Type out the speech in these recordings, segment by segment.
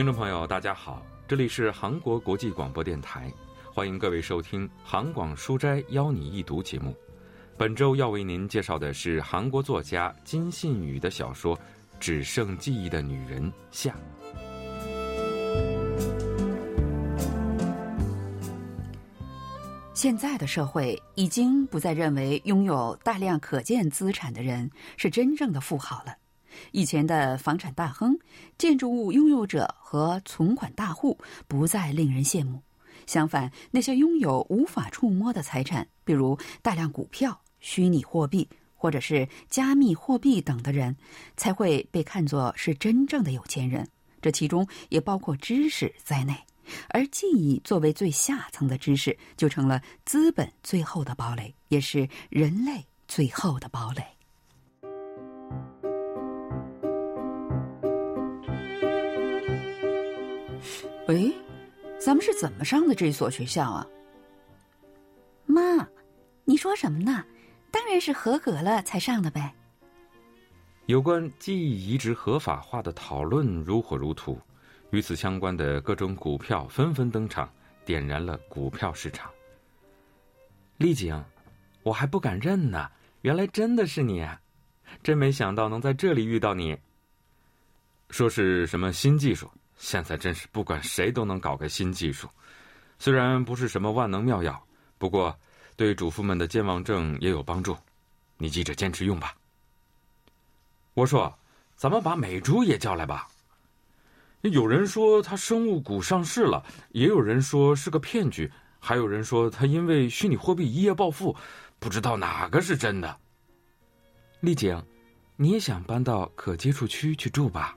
听众朋友，大家好，这里是韩国国际广播电台，欢迎各位收听《韩广书斋邀你一读》节目。本周要为您介绍的是韩国作家金信宇的小说《只剩记忆的女人》下。现在的社会已经不再认为拥有大量可见资产的人是真正的富豪了。以前的房产大亨、建筑物拥有者和存款大户不再令人羡慕，相反，那些拥有无法触摸的财产，比如大量股票、虚拟货币或者是加密货币等的人，才会被看作是真正的有钱人。这其中也包括知识在内。而记忆作为最下层的知识，就成了资本最后的堡垒，也是人类最后的堡垒。喂，咱们是怎么上的这所学校啊？妈，你说什么呢？当然是合格了才上的呗。有关记忆移植合法化的讨论如火如荼。与此相关的各种股票纷纷登场，点燃了股票市场。丽景，我还不敢认呢，原来真的是你，真没想到能在这里遇到你。说是什么新技术，现在真是不管谁都能搞个新技术，虽然不是什么万能妙药，不过对主妇们的健忘症也有帮助，你记着坚持用吧。我说，咱们把美珠也叫来吧。有人说他生物股上市了，也有人说是个骗局，还有人说他因为虚拟货币一夜暴富，不知道哪个是真的。丽景，你也想搬到可接触区去住吧？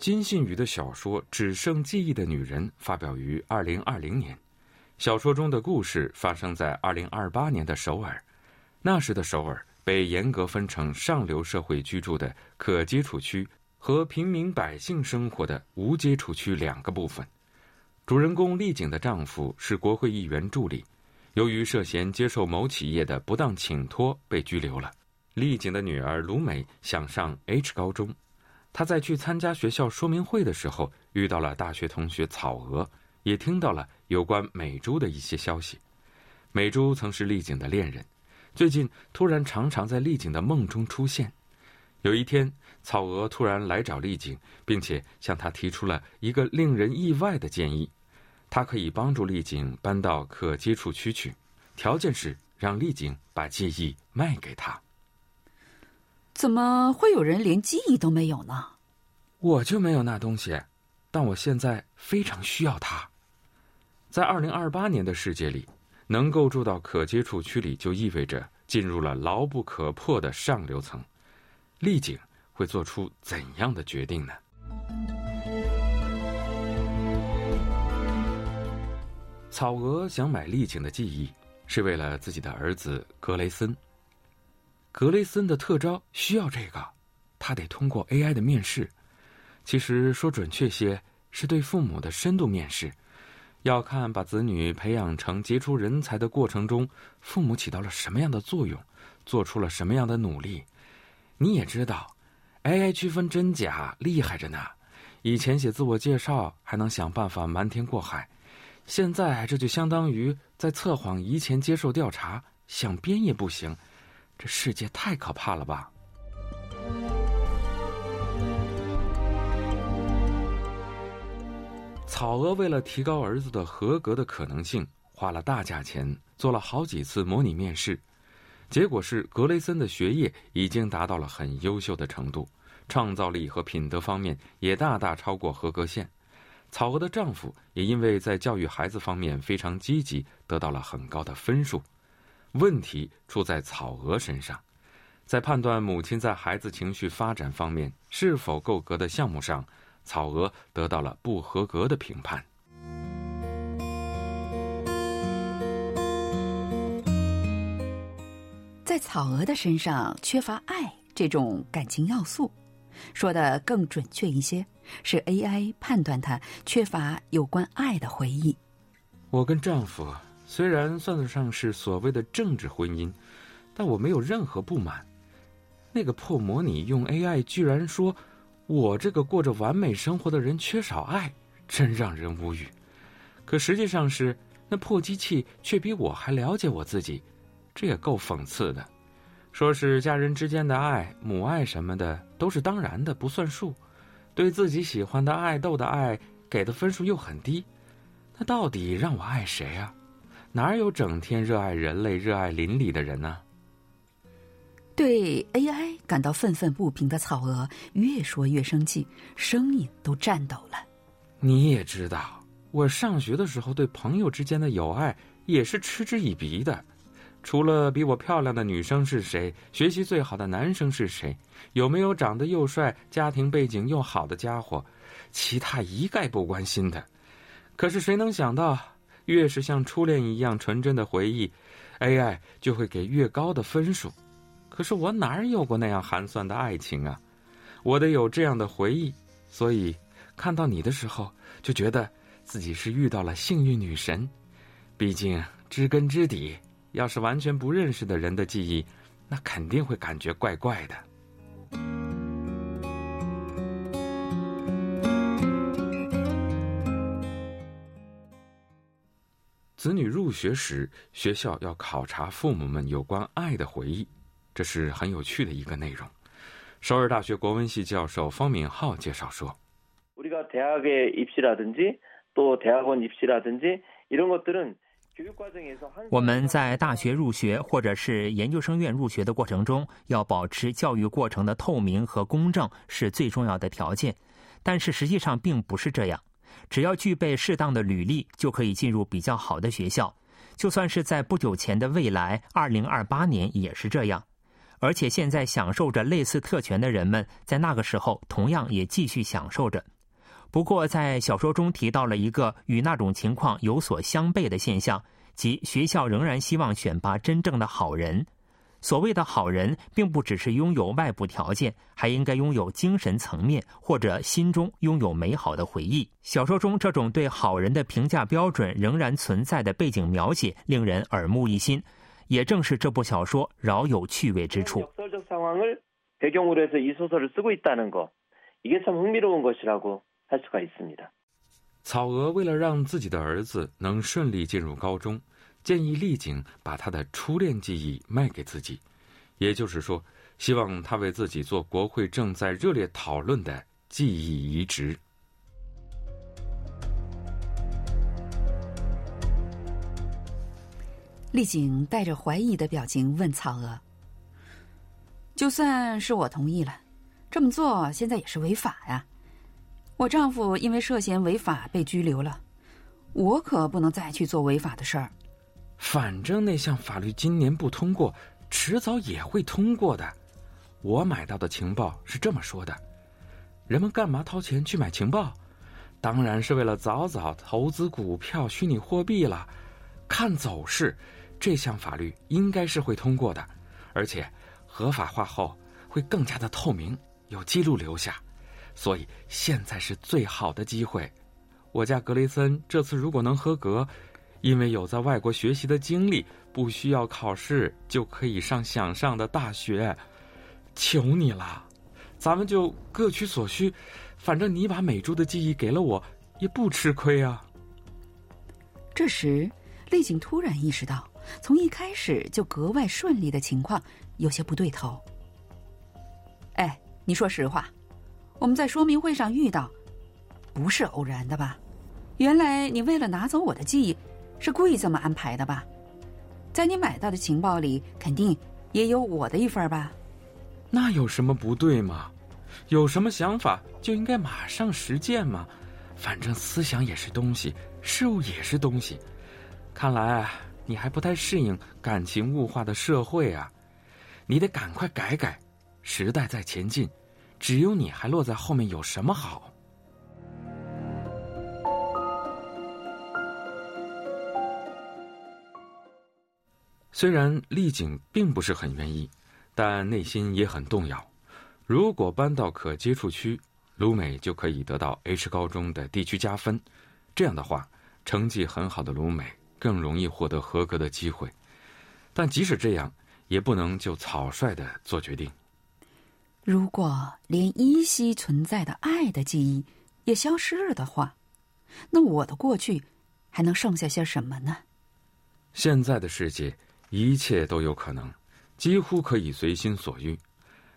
金信宇的小说《只剩记忆的女人》发表于二零二零年。小说中的故事发生在二零二八年的首尔，那时的首尔被严格分成上流社会居住的可接触区和平民百姓生活的无接触区两个部分。主人公丽景的丈夫是国会议员助理，由于涉嫌接受某企业的不当请托被拘留了。丽景的女儿卢美想上 H 高中，他在去参加学校说明会的时候遇到了大学同学草娥。也听到了有关美珠的一些消息。美珠曾是丽景的恋人，最近突然常常在丽景的梦中出现。有一天，草娥突然来找丽景，并且向她提出了一个令人意外的建议：她可以帮助丽景搬到可接触区去，条件是让丽景把记忆卖给他。怎么会有人连记忆都没有呢？我就没有那东西，但我现在非常需要它。在二零二八年的世界里，能够住到可接触区里，就意味着进入了牢不可破的上流层。丽景会做出怎样的决定呢？草娥想买丽景的记忆，是为了自己的儿子格雷森。格雷森的特招需要这个，他得通过 AI 的面试。其实说准确些，是对父母的深度面试。要看把子女培养成杰出人才的过程中，父母起到了什么样的作用，做出了什么样的努力。你也知道，AI 区分真假厉害着呢。以前写自我介绍还能想办法瞒天过海，现在这就相当于在测谎仪前接受调查，想编也不行。这世界太可怕了吧！草娥为了提高儿子的合格的可能性，花了大价钱做了好几次模拟面试，结果是格雷森的学业已经达到了很优秀的程度，创造力和品德方面也大大超过合格线。草娥的丈夫也因为在教育孩子方面非常积极，得到了很高的分数。问题出在草娥身上，在判断母亲在孩子情绪发展方面是否够格的项目上。草娥得到了不合格的评判。在草娥的身上缺乏爱这种感情要素，说的更准确一些，是 AI 判断她缺乏有关爱的回忆。我跟丈夫虽然算得上是所谓的政治婚姻，但我没有任何不满。那个破模拟用 AI 居然说，我这个过着完美生活的人缺少爱，真让人无语。可实际上是那破机器却比我还了解我自己，这也够讽刺的。说是家人之间的爱、母爱什么的都是当然的，不算数。对自己喜欢的爱豆的爱给的分数又很低，那到底让我爱谁啊？哪有整天热爱人类、热爱邻里的人呢？对 AI 感到愤愤不平的草娥越说越生气，声音都颤抖了。你也知道，我上学的时候对朋友之间的友爱也是嗤之以鼻的。除了比我漂亮的女生是谁，学习最好的男生是谁，有没有长得又帅、家庭背景又好的家伙，其他一概不关心的。可是谁能想到，越是像初恋一样纯真的回忆，AI 就会给越高的分数。可是我哪儿有过那样寒酸的爱情啊？我得有这样的回忆，所以看到你的时候，就觉得自己是遇到了幸运女神。毕竟知根知底，要是完全不认识的人的记忆，那肯定会感觉怪怪的。子女入学时，学校要考察父母们有关爱的回忆。这是很有趣的一个内容。首尔大学国文系教授方敏浩介绍说：“我们在大学入学或者是研究生院入学的过程中，要保持教育过程的透明和公正是最重要的条件。但是实际上并不是这样，只要具备适当的履历，就可以进入比较好的学校。就算是在不久前的未来，二零二八年也是这样。”而且现在享受着类似特权的人们，在那个时候同样也继续享受着。不过，在小说中提到了一个与那种情况有所相悖的现象，即学校仍然希望选拔真正的好人。所谓的好人，并不只是拥有外部条件，还应该拥有精神层面或者心中拥有美好的回忆。小说中这种对好人的评价标准仍然存在的背景描写，令人耳目一新。也正是这部小说饶有趣味之处。草娥为了让自己的儿子能顺利进入高中，建议丽景把她的初恋记忆卖给自己，也就是说，希望他为自己做国会正在热烈讨论的记忆移植。丽景带着怀疑的表情问曹娥：“就算是我同意了，这么做现在也是违法呀！我丈夫因为涉嫌违法被拘留了，我可不能再去做违法的事儿。反正那项法律今年不通过，迟早也会通过的。我买到的情报是这么说的：人们干嘛掏钱去买情报？当然是为了早早投资股票、虚拟货币了，看走势。”这项法律应该是会通过的，而且合法化后会更加的透明，有记录留下，所以现在是最好的机会。我家格雷森这次如果能合格，因为有在外国学习的经历，不需要考试就可以上想上的大学。求你了，咱们就各取所需，反正你把美珠的记忆给了我，也不吃亏啊。这时，丽景突然意识到。从一开始就格外顺利的情况有些不对头。哎，你说实话，我们在说明会上遇到，不是偶然的吧？原来你为了拿走我的记忆，是故意这么安排的吧？在你买到的情报里，肯定也有我的一份吧？那有什么不对吗？有什么想法就应该马上实践嘛。反正思想也是东西，事物也是东西。看来。你还不太适应感情物化的社会啊！你得赶快改改，时代在前进，只有你还落在后面，有什么好？虽然丽景并不是很愿意，但内心也很动摇。如果搬到可接触区，卢美就可以得到 H 高中的地区加分，这样的话，成绩很好的卢美。更容易获得合格的机会，但即使这样，也不能就草率的做决定。如果连依稀存在的爱的记忆也消失了的话，那我的过去还能剩下些什么呢？现在的世界，一切都有可能，几乎可以随心所欲，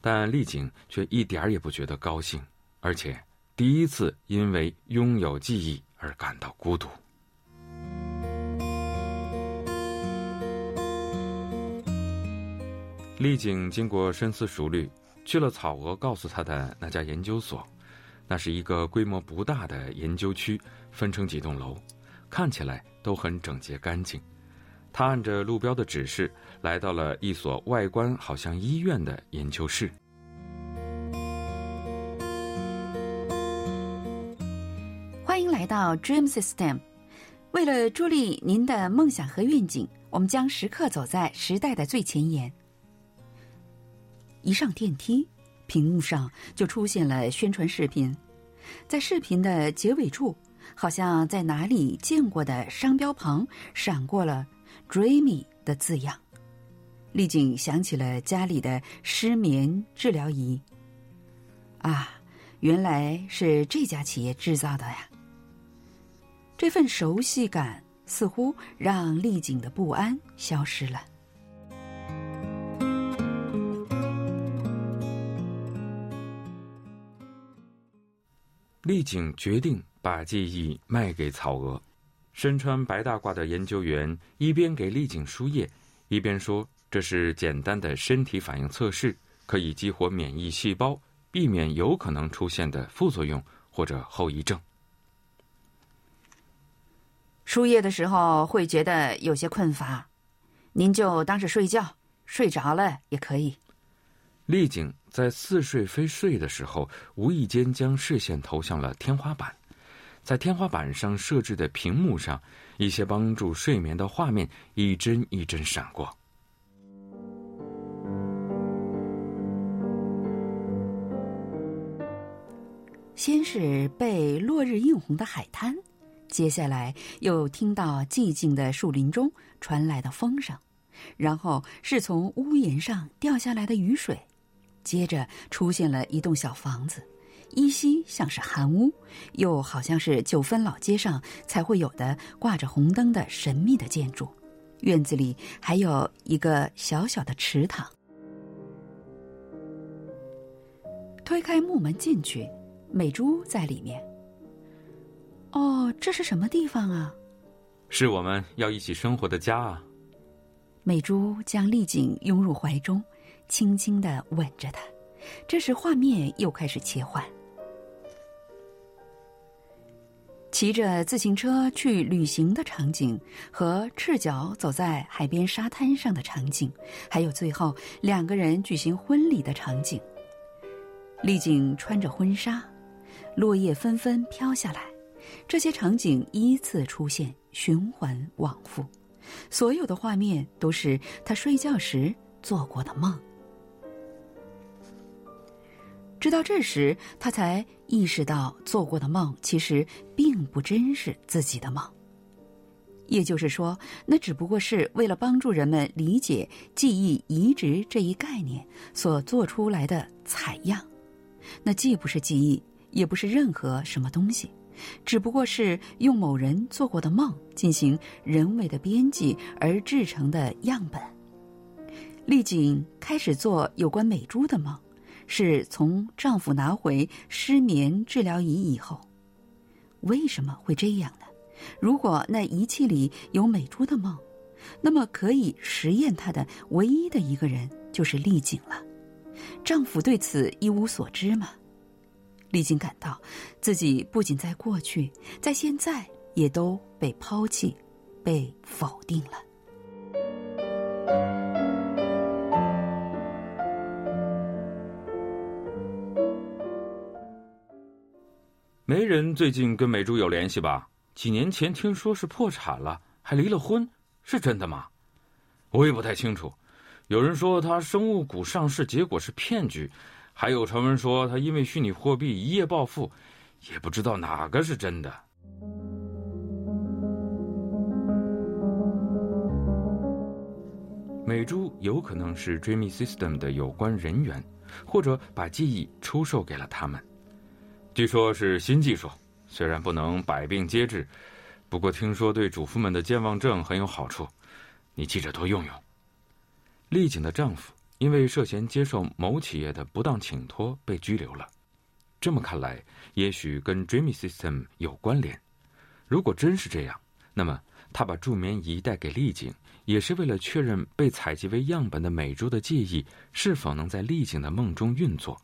但丽景却一点儿也不觉得高兴，而且第一次因为拥有记忆而感到孤独。丽景经过深思熟虑，去了草娥告诉他的那家研究所。那是一个规模不大的研究区，分成几栋楼，看起来都很整洁干净。他按着路标的指示，来到了一所外观好像医院的研究室。欢迎来到 Dream System。为了助力您的梦想和愿景，我们将时刻走在时代的最前沿。一上电梯，屏幕上就出现了宣传视频，在视频的结尾处，好像在哪里见过的商标旁闪过了 “Dreamy” 的字样。丽景想起了家里的失眠治疗仪。啊，原来是这家企业制造的呀！这份熟悉感似乎让丽景的不安消失了。丽景决定把记忆卖给曹娥。身穿白大褂的研究员一边给丽景输液，一边说：“这是简单的身体反应测试，可以激活免疫细胞，避免有可能出现的副作用或者后遗症。”输液的时候会觉得有些困乏，您就当是睡觉，睡着了也可以。丽景在似睡非睡的时候，无意间将视线投向了天花板，在天花板上设置的屏幕上，一些帮助睡眠的画面一帧一帧闪过。先是被落日映红的海滩，接下来又听到寂静的树林中传来的风声，然后是从屋檐上掉下来的雨水。接着出现了一栋小房子，依稀像是寒屋，又好像是九分老街上才会有的挂着红灯的神秘的建筑。院子里还有一个小小的池塘。推开木门进去，美珠在里面。哦，这是什么地方啊？是我们要一起生活的家啊！美珠将丽景拥入怀中。轻轻的吻着他，这时画面又开始切换。骑着自行车去旅行的场景，和赤脚走在海边沙滩上的场景，还有最后两个人举行婚礼的场景。丽景穿着婚纱，落叶纷纷飘下来，这些场景依次出现，循环往复，所有的画面都是他睡觉时做过的梦。直到这时，他才意识到做过的梦其实并不真是自己的梦。也就是说，那只不过是为了帮助人们理解记忆移植这一概念所做出来的采样。那既不是记忆，也不是任何什么东西，只不过是用某人做过的梦进行人为的编辑而制成的样本。丽景开始做有关美珠的梦。是从丈夫拿回失眠治疗仪以后，为什么会这样呢？如果那仪器里有美珠的梦，那么可以实验她的唯一的一个人就是丽景了。丈夫对此一无所知吗？丽景感到自己不仅在过去，在现在也都被抛弃、被否定了。没人最近跟美珠有联系吧？几年前听说是破产了，还离了婚，是真的吗？我也不太清楚。有人说他生物股上市，结果是骗局；还有传闻说他因为虚拟货币一夜暴富，也不知道哪个是真的。美珠有可能是 Dreamy System 的有关人员，或者把记忆出售给了他们。据说是新技术，虽然不能百病皆治，不过听说对主妇们的健忘症很有好处，你记着多用用。丽景的丈夫因为涉嫌接受某企业的不当请托被拘留了。这么看来，也许跟 Dreamy System 有关联。如果真是这样，那么他把助眠仪带给丽景，也是为了确认被采集为样本的美珠的记忆是否能在丽景的梦中运作。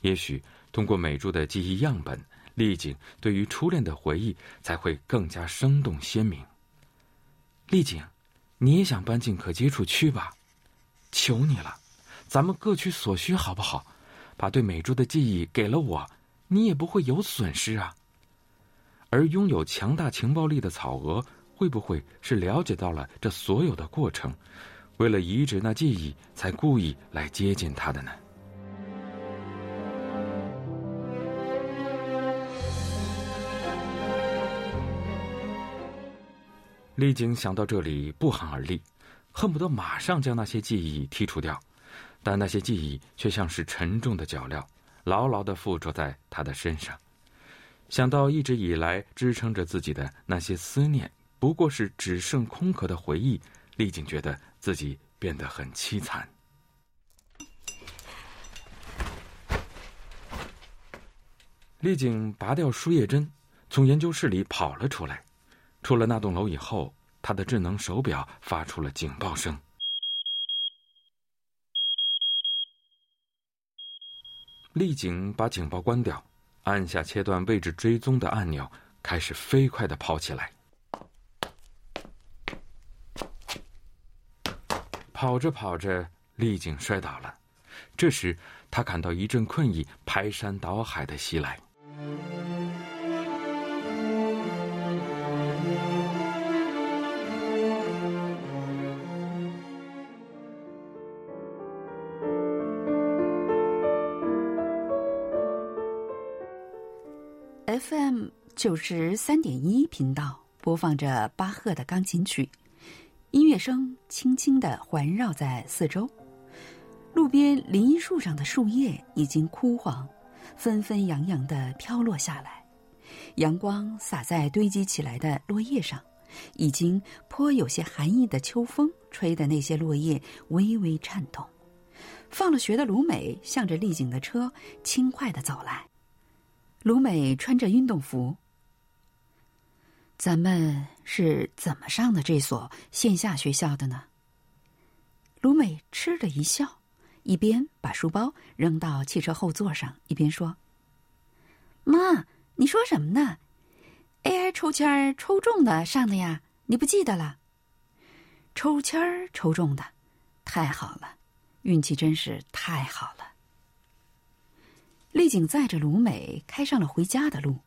也许通过美珠的记忆样本，丽景对于初恋的回忆才会更加生动鲜明。丽景，你也想搬进可接触区吧？求你了，咱们各取所需好不好？把对美珠的记忆给了我，你也不会有损失啊。而拥有强大情报力的草娥，会不会是了解到了这所有的过程，为了移植那记忆，才故意来接近他的呢？丽景想到这里，不寒而栗，恨不得马上将那些记忆剔除掉，但那些记忆却像是沉重的脚镣，牢牢的附着在他的身上。想到一直以来支撑着自己的那些思念，不过是只剩空壳的回忆，丽景觉得自己变得很凄惨。丽景拔掉输液针，从研究室里跑了出来。出了那栋楼以后，他的智能手表发出了警报声。丽景把警报关掉，按下切断位置追踪的按钮，开始飞快的跑起来。跑着跑着，丽景摔倒了。这时，他感到一阵困意排山倒海的袭来。九十三点一频道播放着巴赫的钢琴曲，音乐声轻轻的环绕在四周。路边林荫树上的树叶已经枯黄，纷纷扬扬的飘落下来。阳光洒在堆积起来的落叶上，已经颇有些寒意的秋风吹的那些落叶微微颤动。放了学的卢美向着丽景的车轻快的走来。卢美穿着运动服。咱们是怎么上的这所线下学校的呢？卢美嗤的一笑，一边把书包扔到汽车后座上，一边说：“妈，你说什么呢？AI 抽签抽中的上的呀，你不记得了？抽签抽中的，太好了，运气真是太好了。”丽景载着卢美开上了回家的路，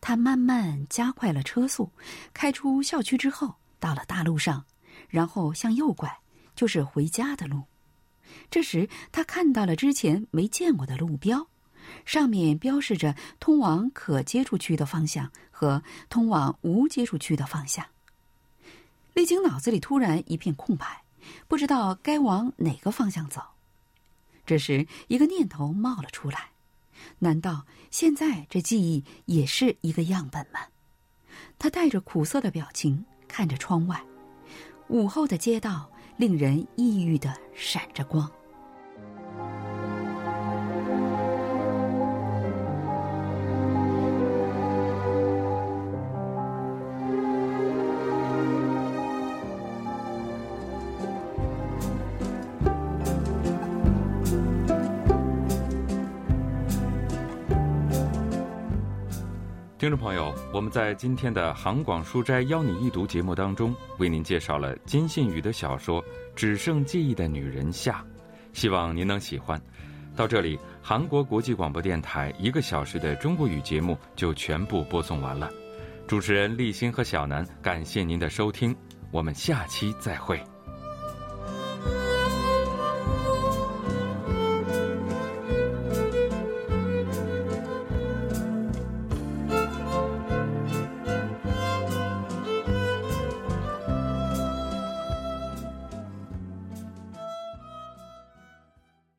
他慢慢加快了车速，开出校区之后，到了大路上，然后向右拐，就是回家的路。这时，他看到了之前没见过的路标，上面标示着通往可接触区的方向和通往无接触区的方向。丽晶脑子里突然一片空白，不知道该往哪个方向走。这时，一个念头冒了出来。难道现在这记忆也是一个样本吗？他带着苦涩的表情看着窗外，午后的街道令人抑郁的闪着光。听众朋友，我们在今天的杭广书斋邀你一读节目当中，为您介绍了金信宇的小说《只剩记忆的女人下》，希望您能喜欢。到这里，韩国国际广播电台一个小时的中国语节目就全部播送完了。主持人立新和小南，感谢您的收听，我们下期再会。